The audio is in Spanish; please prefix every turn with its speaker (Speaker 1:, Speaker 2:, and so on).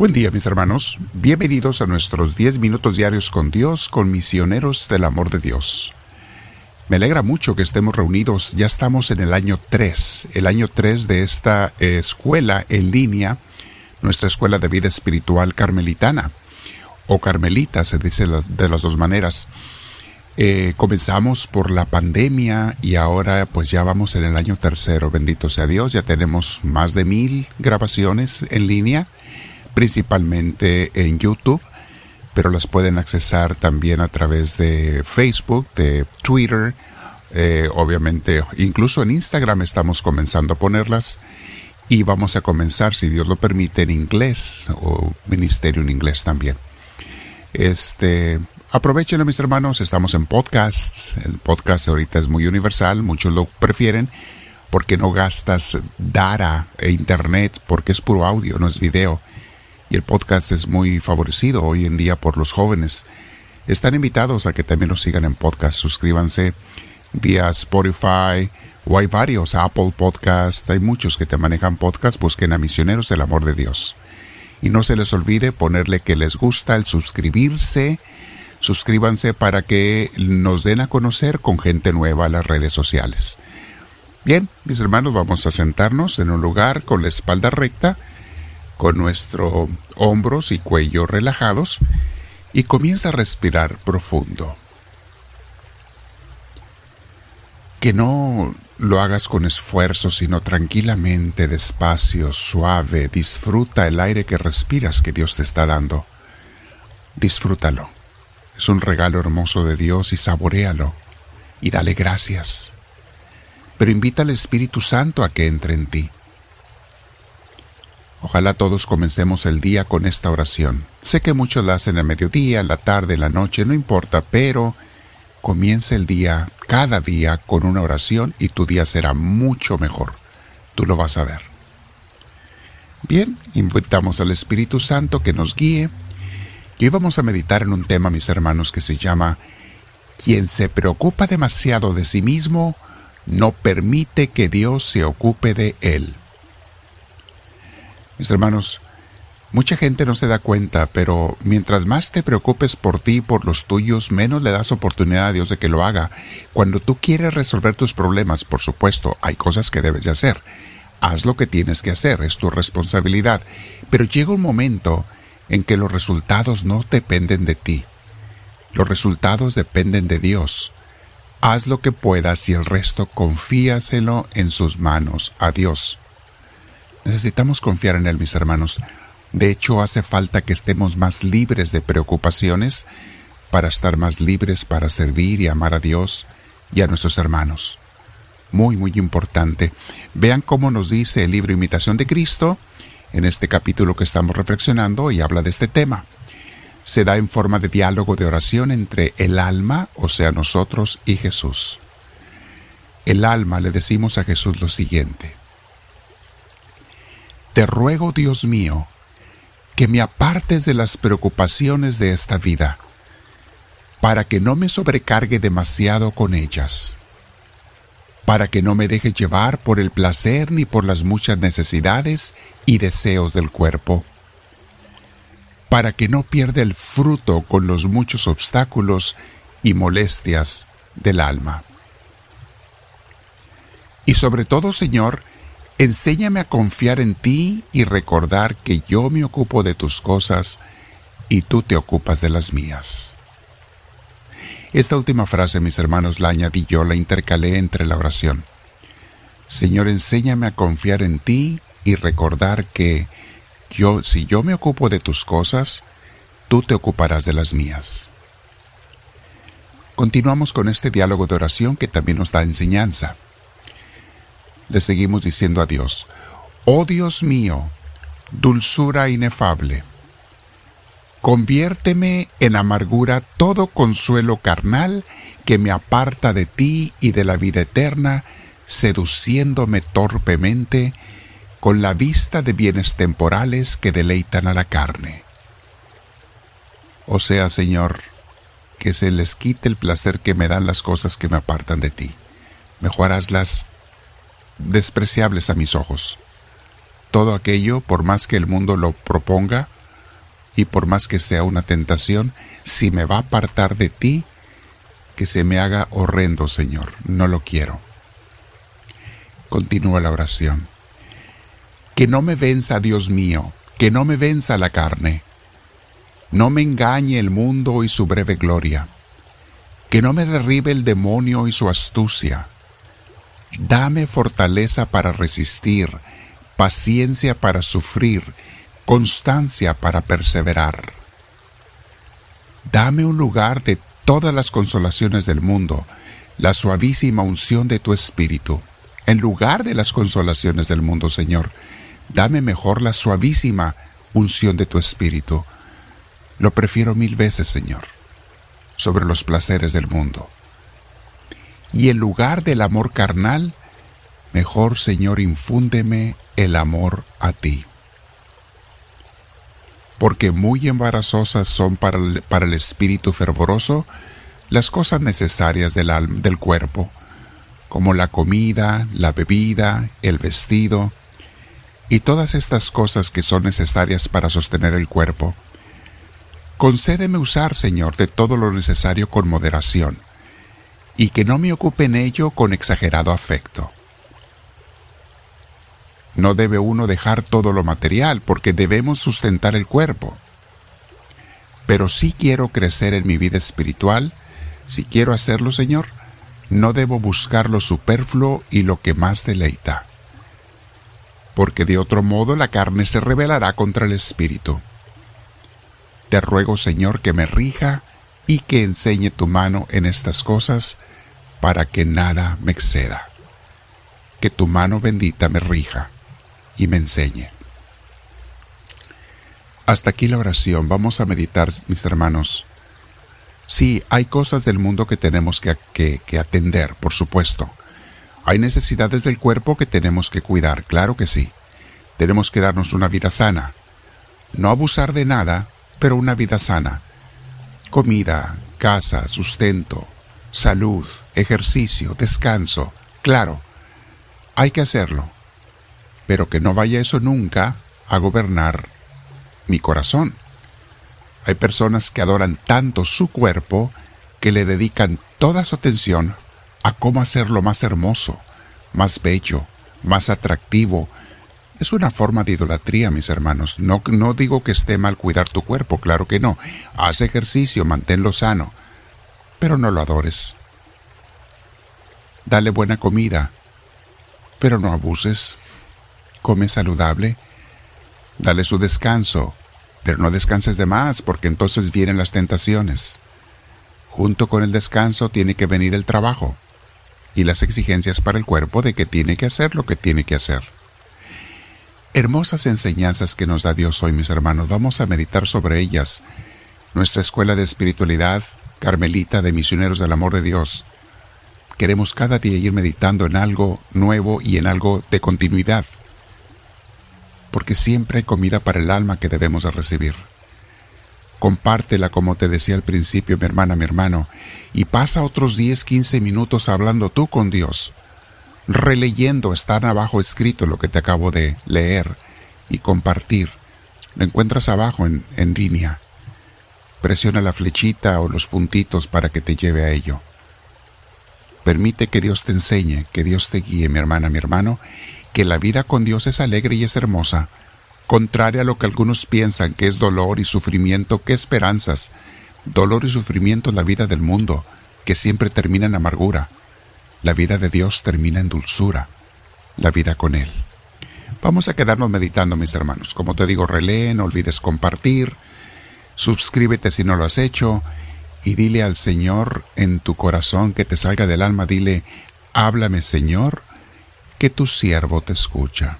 Speaker 1: Buen día mis hermanos, bienvenidos a nuestros 10 minutos diarios con Dios, con misioneros del amor de Dios. Me alegra mucho que estemos reunidos, ya estamos en el año 3, el año 3 de esta escuela en línea, nuestra escuela de vida espiritual carmelitana, o carmelita se dice de las dos maneras. Eh, comenzamos por la pandemia y ahora pues ya vamos en el año tercero, bendito sea Dios, ya tenemos más de mil grabaciones en línea principalmente en YouTube, pero las pueden accesar también a través de Facebook, de Twitter, eh, obviamente incluso en Instagram estamos comenzando a ponerlas y vamos a comenzar, si Dios lo permite, en inglés o ministerio en inglés también. Este, aprovechenlo mis hermanos, estamos en podcasts, el podcast ahorita es muy universal, muchos lo prefieren porque no gastas data e internet, porque es puro audio, no es video y el podcast es muy favorecido hoy en día por los jóvenes. Están invitados a que también nos sigan en podcast. Suscríbanse vía Spotify o hay varios, Apple Podcasts, hay muchos que te manejan podcast. Busquen a Misioneros del Amor de Dios. Y no se les olvide ponerle que les gusta el suscribirse. Suscríbanse para que nos den a conocer con gente nueva las redes sociales. Bien, mis hermanos, vamos a sentarnos en un lugar con la espalda recta con nuestros hombros y cuello relajados y comienza a respirar profundo. Que no lo hagas con esfuerzo, sino tranquilamente, despacio, suave. Disfruta el aire que respiras que Dios te está dando. Disfrútalo. Es un regalo hermoso de Dios y saborealo y dale gracias. Pero invita al Espíritu Santo a que entre en ti. Ojalá todos comencemos el día con esta oración. Sé que muchos la hacen al mediodía, la tarde, la noche, no importa, pero comienza el día, cada día, con una oración y tu día será mucho mejor. Tú lo vas a ver. Bien, invitamos al Espíritu Santo que nos guíe. Y hoy vamos a meditar en un tema, mis hermanos, que se llama Quien se preocupa demasiado de sí mismo no permite que Dios se ocupe de él. Mis hermanos, mucha gente no se da cuenta, pero mientras más te preocupes por ti y por los tuyos, menos le das oportunidad a Dios de que lo haga. Cuando tú quieres resolver tus problemas, por supuesto, hay cosas que debes de hacer. Haz lo que tienes que hacer, es tu responsabilidad. Pero llega un momento en que los resultados no dependen de ti. Los resultados dependen de Dios. Haz lo que puedas y el resto confíaselo en sus manos a Dios. Necesitamos confiar en Él, mis hermanos. De hecho, hace falta que estemos más libres de preocupaciones para estar más libres para servir y amar a Dios y a nuestros hermanos. Muy, muy importante. Vean cómo nos dice el libro Imitación de Cristo en este capítulo que estamos reflexionando y habla de este tema. Se da en forma de diálogo de oración entre el alma, o sea, nosotros y Jesús. El alma le decimos a Jesús lo siguiente. Te ruego, Dios mío, que me apartes de las preocupaciones de esta vida, para que no me sobrecargue demasiado con ellas, para que no me deje llevar por el placer ni por las muchas necesidades y deseos del cuerpo, para que no pierda el fruto con los muchos obstáculos y molestias del alma. Y sobre todo, Señor, Enséñame a confiar en ti y recordar que yo me ocupo de tus cosas y tú te ocupas de las mías. Esta última frase, mis hermanos, la añadí yo, la intercalé entre la oración. Señor, enséñame a confiar en ti y recordar que yo, si yo me ocupo de tus cosas, tú te ocuparás de las mías. Continuamos con este diálogo de oración que también nos da enseñanza le seguimos diciendo a Dios, Oh Dios mío, dulzura inefable, conviérteme en amargura todo consuelo carnal que me aparta de ti y de la vida eterna, seduciéndome torpemente con la vista de bienes temporales que deleitan a la carne. O sea, Señor, que se les quite el placer que me dan las cosas que me apartan de ti. Mejor hazlas despreciables a mis ojos. Todo aquello, por más que el mundo lo proponga, y por más que sea una tentación, si me va a apartar de ti, que se me haga horrendo, Señor. No lo quiero. Continúa la oración. Que no me venza, Dios mío, que no me venza la carne. No me engañe el mundo y su breve gloria. Que no me derribe el demonio y su astucia. Dame fortaleza para resistir, paciencia para sufrir, constancia para perseverar. Dame un lugar de todas las consolaciones del mundo, la suavísima unción de tu Espíritu. En lugar de las consolaciones del mundo, Señor, dame mejor la suavísima unción de tu Espíritu. Lo prefiero mil veces, Señor, sobre los placeres del mundo. Y en lugar del amor carnal, mejor, Señor, infúndeme el amor a ti porque muy embarazosas son para el, para el espíritu fervoroso las cosas necesarias del, alma, del cuerpo, como la comida, la bebida, el vestido, y todas estas cosas que son necesarias para sostener el cuerpo. Concédeme usar, Señor, de todo lo necesario con moderación, y que no me ocupe en ello con exagerado afecto. No debe uno dejar todo lo material porque debemos sustentar el cuerpo. Pero si quiero crecer en mi vida espiritual, si quiero hacerlo, Señor, no debo buscar lo superfluo y lo que más deleita. Porque de otro modo la carne se rebelará contra el espíritu. Te ruego, Señor, que me rija y que enseñe tu mano en estas cosas para que nada me exceda. Que tu mano bendita me rija y me enseñe. Hasta aquí la oración. Vamos a meditar, mis hermanos. Sí, hay cosas del mundo que tenemos que, que, atender, por supuesto. Hay necesidades del cuerpo que tenemos que cuidar, claro que sí. Tenemos que darnos una vida sana. No abusar de nada, pero una vida sana. Comida, casa, sustento, salud, ejercicio, descanso. Claro, hay que hacerlo pero que no vaya eso nunca a gobernar mi corazón. Hay personas que adoran tanto su cuerpo que le dedican toda su atención a cómo hacerlo más hermoso, más bello, más atractivo. Es una forma de idolatría, mis hermanos. No, no digo que esté mal cuidar tu cuerpo, claro que no. Haz ejercicio, manténlo sano, pero no lo adores. Dale buena comida, pero no abuses come saludable, dale su descanso, pero no descanses de más porque entonces vienen las tentaciones. Junto con el descanso tiene que venir el trabajo y las exigencias para el cuerpo de que tiene que hacer lo que tiene que hacer. Hermosas enseñanzas que nos da Dios hoy, mis hermanos. Vamos a meditar sobre ellas. Nuestra escuela de espiritualidad, Carmelita de Misioneros del Amor de Dios. Queremos cada día ir meditando en algo nuevo y en algo de continuidad porque siempre hay comida para el alma que debemos de recibir. Compártela como te decía al principio, mi hermana, mi hermano, y pasa otros 10, 15 minutos hablando tú con Dios, releyendo, estar abajo escrito lo que te acabo de leer y compartir. Lo encuentras abajo en, en línea. Presiona la flechita o los puntitos para que te lleve a ello. Permite que Dios te enseñe, que Dios te guíe, mi hermana, mi hermano, que la vida con Dios es alegre y es hermosa, contraria a lo que algunos piensan que es dolor y sufrimiento, que esperanzas. Dolor y sufrimiento es la vida del mundo, que siempre termina en amargura. La vida de Dios termina en dulzura, la vida con Él. Vamos a quedarnos meditando, mis hermanos. Como te digo, relee, no olvides compartir, suscríbete si no lo has hecho, y dile al Señor en tu corazón que te salga del alma, dile, háblame Señor, que tu siervo te escucha.